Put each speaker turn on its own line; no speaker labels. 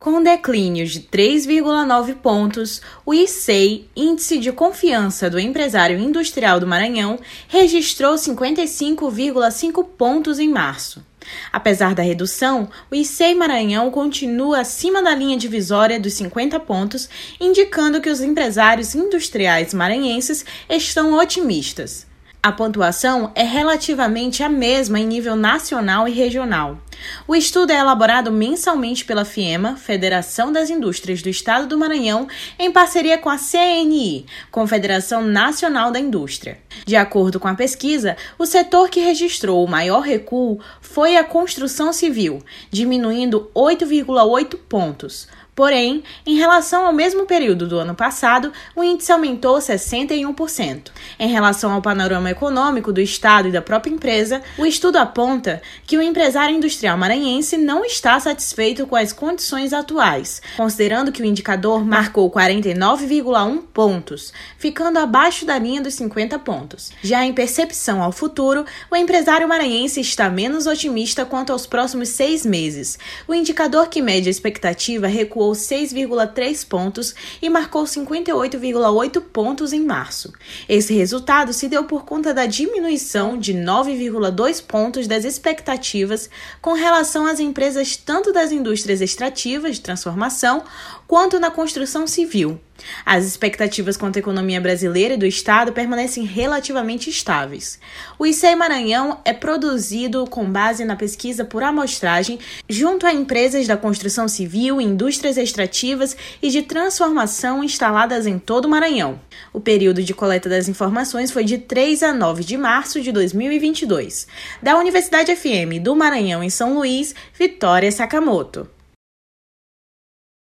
Com declínio de 3,9 pontos, o ICEI, Índice de Confiança do Empresário Industrial do Maranhão, registrou 55,5 pontos em março. Apesar da redução, o ICEI Maranhão continua acima da linha divisória dos 50 pontos, indicando que os empresários industriais maranhenses estão otimistas. A pontuação é relativamente a mesma em nível nacional e regional. O estudo é elaborado mensalmente pela FIEMA, Federação das Indústrias do Estado do Maranhão, em parceria com a CNI, Confederação Nacional da Indústria. De acordo com a pesquisa, o setor que registrou o maior recuo foi a construção civil, diminuindo 8,8 pontos. Porém, em relação ao mesmo período do ano passado, o índice aumentou 61%. Em relação ao panorama econômico do Estado e da própria empresa, o estudo aponta que o empresário industrial maranhense não está satisfeito com as condições atuais, considerando que o indicador marcou 49,1 pontos, ficando abaixo da linha dos 50 pontos. Já em percepção ao futuro, o empresário maranhense está menos otimista quanto aos próximos seis meses. O indicador que mede a expectativa recuou 6,3 pontos e marcou 58,8 pontos em março. Esse resultado se deu por conta da diminuição de 9,2 pontos das expectativas com relação às empresas tanto das indústrias extrativas de transformação quanto na construção civil. As expectativas quanto à economia brasileira e do Estado permanecem relativamente estáveis. O ICEI Maranhão é produzido com base na pesquisa por amostragem junto a empresas da construção civil, indústrias extrativas e de transformação instaladas em todo o Maranhão. O período de coleta das informações foi de 3 a 9 de março de 2022. Da Universidade FM do Maranhão em São Luís, Vitória Sakamoto.